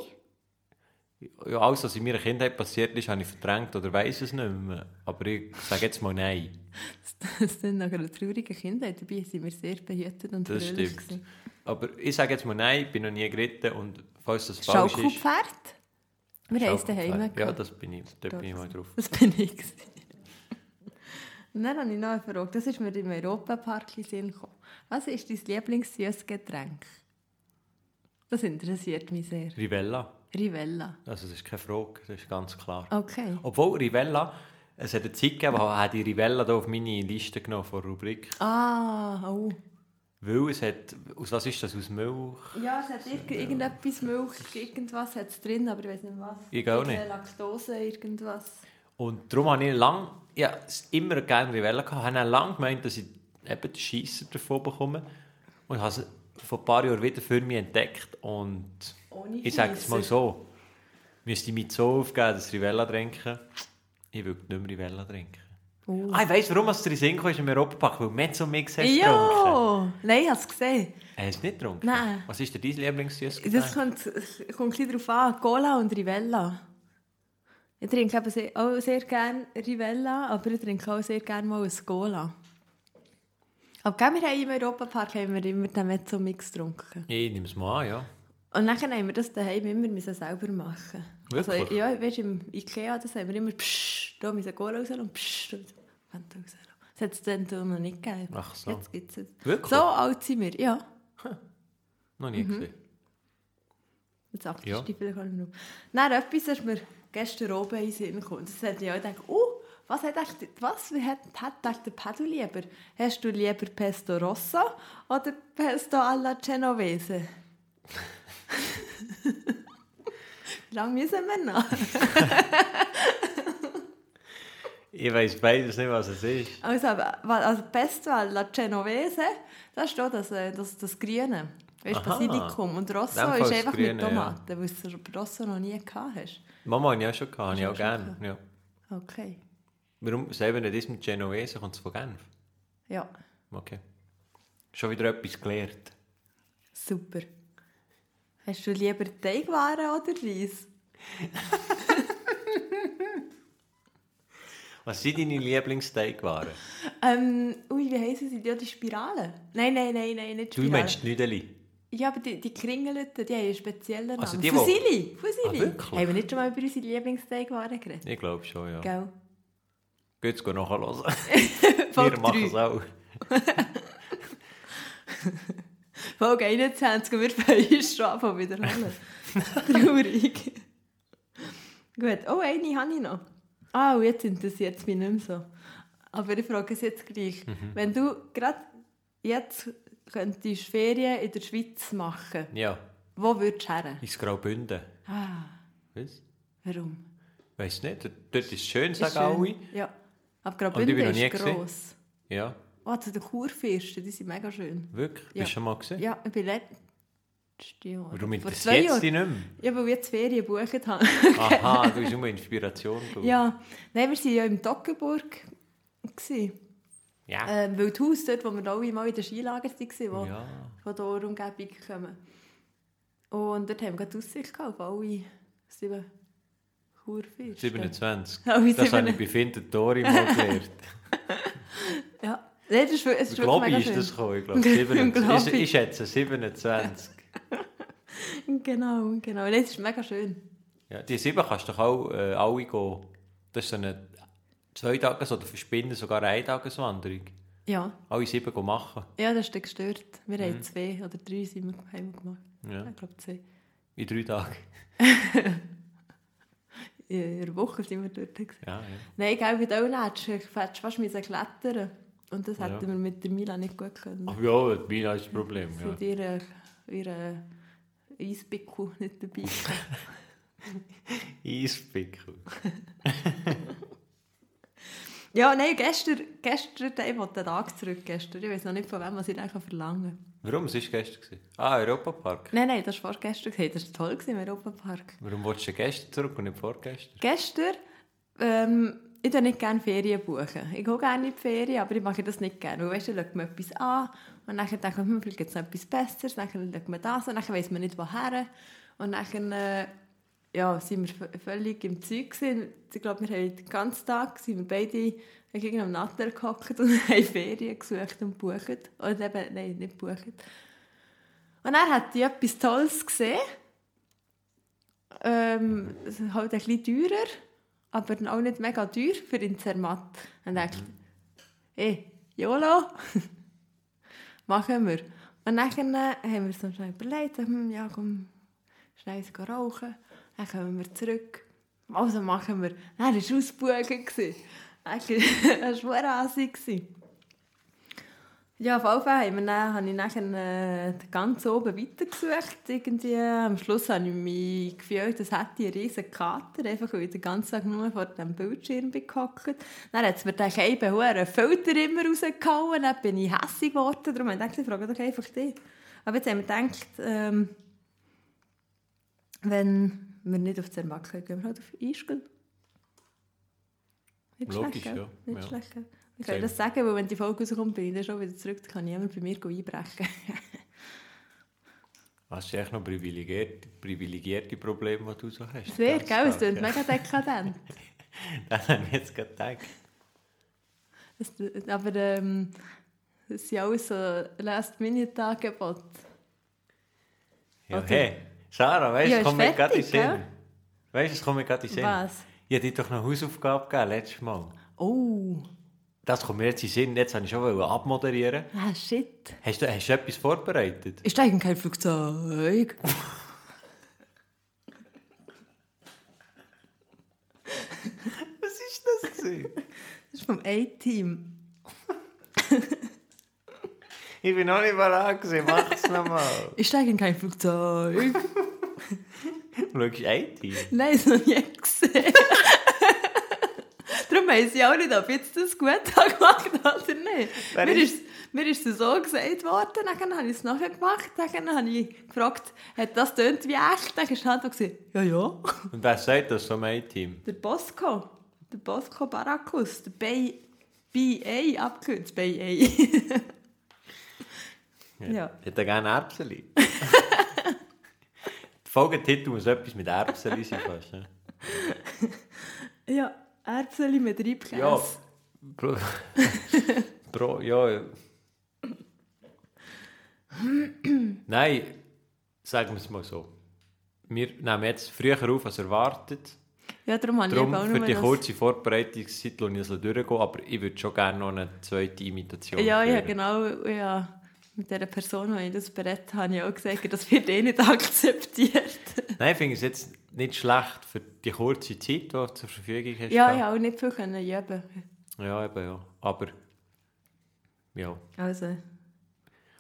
Ja, alles, was in meiner Kindheit passiert ist, habe ich verdrängt oder weiß es nicht mehr. Aber ich sage jetzt mal nein.
Das sind nach einer traurigen Kindheit. Dabei sind wir sehr behütet und
Das stimmt.
gewesen.
Aber ich sage jetzt mal nein, ich bin noch nie geritten und falls das falsch ist...
Schaukelpferd? Wir haben es daheim.
Ja, das bin ich, da bin ich mal drauf.
Das bin ich. dann habe ich noch eine Frage. Das ist mir im Europapark in Sinn gekommen. Was ist dein Lieblingssüßgetränk? Das interessiert mich sehr.
Rivella.
Rivella.
Also das ist keine Frage, das ist ganz klar.
Okay.
Obwohl Rivella, es hat eine Zeit gegeben, wo hat die Rivella da auf meine Liste genommen von der Rubrik.
Ah, oh.
Weil es hat, aus was ist das, aus Milch?
Ja, es hat irg irgendetwas Milch, irgendwas hat es drin, aber ich weiß nicht was.
Ich auch nicht.
Laktose, irgendwas.
Und darum habe ich lang, ja, immer gerne Rivella gehabt, habe lange gemeint, dass ich eben den Scheisser davon bekomme. Und habe es vor ein paar Jahren wieder für mich entdeckt und
Ohne
ich sage es mal so, müsste ich mich so aufgeben, dass Rivella trinken, ich will nicht mehr Rivella trinken.
Oh.
Ah, ich weiss, warum es in Sinn ist im Europapark, weil Mezzo Mix hast.
Ja! Nein, ich habe es gesehen.
Hast du es nicht getrunken?
Nein.
Was ist denn dein Lieblingssüßes
Das kommt, kommt ein darauf an. Cola und Rivella. Ich trinke eben sehr, auch sehr gerne Rivella, aber ich trinke auch sehr gerne mal ein Cola. Aber wir haben im Europapark haben wir immer den Mezzo-Mix getrunken.
Ich nehme es mal an, ja.
Und dann haben wir das daheim immer müssen selber machen.
Wirklich?
Also, ja, weißt im Ikea, das haben wir immer psch, da müssen Cola raus und psch, da müssen Fanta raus. Das hat es dann da noch nicht gegeben.
Ach so.
Jetzt gibt es.
Wirklich?
So alt sind wir, ja.
Noch
Mhm.
nie gesehen.
Jetzt achtest
Ja.
vielleicht auch nicht mehr. Nein, etwas ist mir gestern oben in den Sinn gekommen. Das hat ich auch gedacht, oh, was hat echt, was hat, hat echt der Pedro lieber? Hast du lieber Pesto Rosso oder Pesto alla Genovese? Lange müssen wir noch?
Ich weiss beides nicht, was es ist.
Also, also Pesto alla Genovese, da steht das, äh, das, das Grüne. Weißt du. Basilikum. Und Rosso ist einfach
Grüne,
mit
ja.
Tomaten, weil du Rosso noch nie gehabt hast.
Mama ich auch schon gehabt, ich auch gerne. Ja.
Okay.
Warum selber nicht das mit Genovese, kommt es von Genf?
Ja,
Okay. Schon wieder etwas gelernt.
super. Hast du lieber Teigwaren oder Reis?
Was sind deine Lieblingsteigwaren?
Ähm, ui, wie heissen sie? Ja, die Spiralen? Nein, nein, nein, nein, nicht
Du
Spiralen.
meinst die Nüdeli?
Ja, aber die, die Kringelten, die haben einen speziellen Namen.
Also die,
Fusilli! Fusilli!
Ah, wirklich?
haben wir nicht schon mal über unsere Lieblingsteigwaren geredet?
Ich glaube schon, ja.
Gell?
Geht's nachher hören. Wir machen es auch.
Folge 21, wir fangen schon an von wiederholen. Traurig. Gut, oh, eine habe ich noch. Ah, und jetzt interessiert es mich nicht mehr so. Aber ich frage es jetzt gleich.
Mhm.
Wenn du gerade jetzt könntest Ferien in der Schweiz machen,
Ja,
wo würdest du her?
ins Graubünden.
Ah,
Was?
warum?
Weiss nicht, dort ist es schön,
Ist
sagen alle.
Ja. Aber
Und
Graubünden ist
gesehen.
gross.
Ja,
Oh, also die Kurfürsten, die sind mega schön.
wirklich.
Ja.
Bist du schon mal gesehen?
Ja, ich bin letztes Jahr.
Warum interessiert es dich nicht mehr?
Ja, weil ich jetzt Ferien gebucht habe.
Aha, du bist nur Inspiration. Du.
ja, nein, wir waren ja im Toggenburg.
Ja.
Ähm, weil das Haus dort, wo wir alle mal in der Skilager waren, wo
ja.
von der Umgebung kommen. Und dort haben wir gerade Aussicht gehabt auf alle sieben Kurfürsten.
27.
Alle
Das habe
sieben.
ich bei Findertori mal gelernt.
Ja. Nein, das ist, ist
Ich glaube,
wirklich
ist das gekommen. Ich glaube, 27.
Glaub
Ich,
ich.
ich schätze 27.
Genau, genau. Nein, das ist mega schön.
Ja, die sieben kannst du doch auch äh, alle gehen. Das ist so eine zwei Tages- oder für Spinnen sogar eine Eintageswanderung.
Ja.
Alle sieben gehen machen.
Ja, das ist dann gestört. Wir haben zwei oder drei sind wir, haben wir gemacht.
Ja.
Ich glaube zwei.
In drei Tagen.
In einer Woche sind wir dort.
Ja, ja.
Nein, gell, bei der Aulatsch, ich hätte fast müssen klettern Und das
Ja.
hätten wir mit der Mila nicht gut können.
Ach ja, das Mina ist das Problem.
Ja.
Ja.
Sind ihre, ihre Eispickel nicht dabei.
Eispickel.
Ja, nein, gestern, gestern, ich wollte den Tag zurück gestern. Ich weiß noch nicht, von wem was ich eigentlich verlangen kann.
Warum? Es war gestern. Ah, Europapark.
Nein, nein, das war vorgestern. Das war toll gewesen im Europapark.
Warum wolltest du gestern zurück und nicht vorgestern?
Gestern, ähm, ich buche nicht gerne Ferien. buchen. Ich gehe gerne in die Ferien, aber ich mache das nicht gerne. Weil, weißt du, dann schaut man etwas an und dann denkt man, hm, vielleicht gibt es noch etwas Besseres, dann schaut man das und dann weiss man nicht, woher. Und dann äh, ja, sind wir völlig im Zeug. Gewesen. Ich glaube, wir haben den ganzen Tag sind wir beide gegen am Natter gehockt und haben Ferien gesucht und gebucht. Oder eben, nein, nicht gebucht. Und dann hat ich etwas Tolles gesehen. Ähm, halt ein bisschen teurer, aber auch nicht mega teuer für den Zermatt. Und dachte ich, ey, YOLO, machen wir. Und dann haben wir uns dann schnell überlegt, hm, ja, komm, schnell rauchen, dann kommen wir zurück. Also machen wir. Dann war es ausgebucht. Das war gewesen. Ja, auf jeden Fall haben wir dann, habe ich nachher äh, ganz oben weitergesucht. Irgendwie. Am Schluss habe ich mich gefühlt, als hätte einen riesen Kater, einfach weil ich den ganzen Tag nur vor dem Bildschirm gehockt. Dann hat es mir den Keiben hohen Filter immer rausgehauen, dann bin ich hässig geworden. Darum habe ich gedacht, ich frage doch einfach dich. Aber jetzt haben wir gedacht, ähm, wenn wir nicht auf Zermatt gehen, gehen wir halt auf Ischgl. Nicht
Logisch,
schlecht,
ja.
Nicht
Ja.
schlecht? Ich kann das sagen, weil wenn die Folge rauskommt, bin ich dann schon wieder zurück, dann kann jemand bei mir einbrechen.
Was ist echt noch privilegierte, privilegierte Probleme, die du so hast?
Sehr,
Ganz
gell? Es klingt
ja.
mega dekadent.
Das habe ich jetzt gerade gedacht.
Aber ähm, es sind alles so Last-Minute-Angebote.
Ja,
Oder-
hey, Sarah, weißt du,
Ja, ist
mir gerade in den Sinn. Weißt du, es kommt mir gerade in den Sinn.
Was?
Ich habe dir doch noch Hausaufgabe gegeben, letztes Mal.
Oh,
Das kommt mir jetzt in den Sinn, jetzt wollte ich schon abmoderieren.
ah, shit.
Hast du, hast du etwas vorbereitet?
Ist eigentlich kein Flugzeug.
Was ist das? gewesen?
Das ist vom A-Team.
ich bin noch nicht bereit gewesen, mach es nochmal.
Ist eigentlich kein Flugzeug.
Schau, IT.
Nein, das noch nie gesehen. Weiss ich auch nicht, ob ich jetzt das gut habe gemacht habe oder nicht.
Wer
Mir
ist-
mir ist es so gesagt worden, dann habe ich es nachher gemacht, dann habe ich gefragt, hat das tönt wie echt? Dann ist halt gesagt, ja, ja.
Und wer sagt das vom A-Team?
Der Bosco, der Bosco Barakus, der Bay, BA abgekürzt, BA. Ja.
Hätte er gerne Erbseli? Folgetitel muss etwas mit Erbseli sein fast.
ja, Erbseli mit Reibkäse.
Ja. Pro, pro, ja. Nein, sagen wir es mal so. Wir nehmen jetzt früher auf als erwartet.
ja, darum habe
Darum
ich auch
für die kurze Vorbereitungszeit lasse ich es durchgehen, aber ich würde schon gerne noch eine zweite Imitation
Ja, ja, genau. Ja. Mit dieser Person, die ich das berät habe ich auch gesagt, das wird eh nicht akzeptiert.
Nein, ich finde es jetzt nicht schlecht für die kurze Zeit, die du zur Verfügung hast.
ja, ja, auch nicht viel können üben.
Ja, eben, ja. Aber, ja.
Also,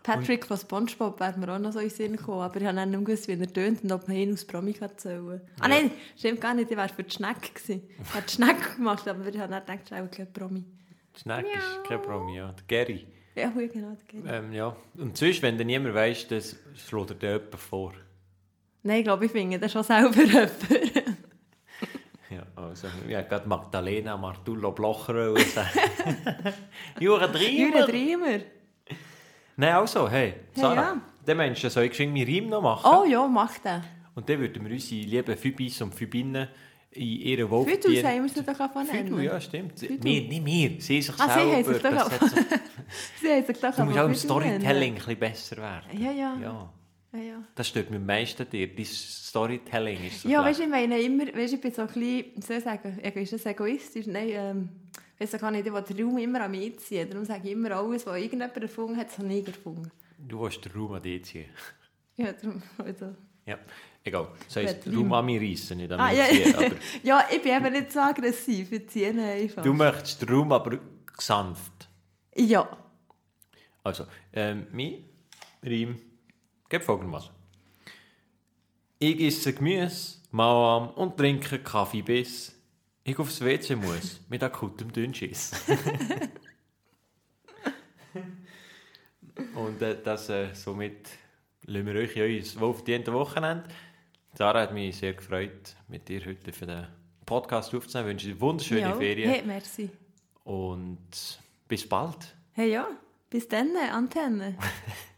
Patrick von Spongebob wäre mir auch noch so in den Sinn gekommen, aber ich habe dann nicht gewusst, wie er tönt und ob man ihn aus Promi kann zählen Ah nein, stimmt gar nicht, ich wäre für die Schnecke gewesen. Ich habe die Schnecke gemacht, aber ich habe dann gedacht, ich habe kein Promi.
Snack ist kein Problem, ja. Der Gary.
Ja, genau, das geht.
Ähm, ja. Und sonst, wenn du niemand weiss, das schlägt er dir jemand vor.
Nein, ich glaube, ich finde das schon selber jemand.
Ja, Also, ich habe gerade Magdalena Martullo Blocher sagen. Jura Dreimer.
Jure Dreimer.
Nein, also, hey, Sarah,
ja.
der Mensch soll ich meinen Reim noch machen.
Oh ja, mach den.
Und dann würden wir unsere lieben Fübis und Fübinnen in ihren
Fidus
Wolftieren...
haben wir sie doch auch nennen.
Ja, stimmt.
Fidel.
Wir, nicht wir, sie sich
Ah, sie
selber.
haben sich doch
so,
Sie haben sich doch
du musst auch im Storytelling ein bisschen besser werden.
Ja, ja.
Ja,
ja, ja.
das stört mir am meisten dir. Dein Storytelling ist so
Ja, weißt du, ich meine immer, weißt, ich bin so ein bisschen, wie soll ich sagen, ist das egoistisch? Nein, ähm, weißt kann ich, den Raum immer an mich ziehen. Darum sage ich immer, alles, was irgendjemand erfunden hat, habe ich erfunden.
Du willst den Raum an dir ziehen.
Ja, darum, also.
Ja, egal. Das heisst, Raum an mich reissen, nicht an
Ah,
mich
ja,
ziehen. Aber
ja, ich bin eben nicht so aggressiv, ich ziehe einfach.
du möchtest den Raum aber sanft.
Ja.
Also, ähm, mein Reim geht folgendermaßen. Ich esse Gemüse, Mauam und trinke Kaffee bis ich aufs WC muss, mit akutem Dünnschiss. und äh, das äh, somit lassen wir euch in euer wohlverdiente Wochenende. Sarah hat mich sehr gefreut, mit dir heute für den Podcast aufzunehmen. Ich wünsche dir wunderschöne
ja.
Ferien
Hey, merci.
und bis bald.
Hey, ja. Bis dann, Antenne.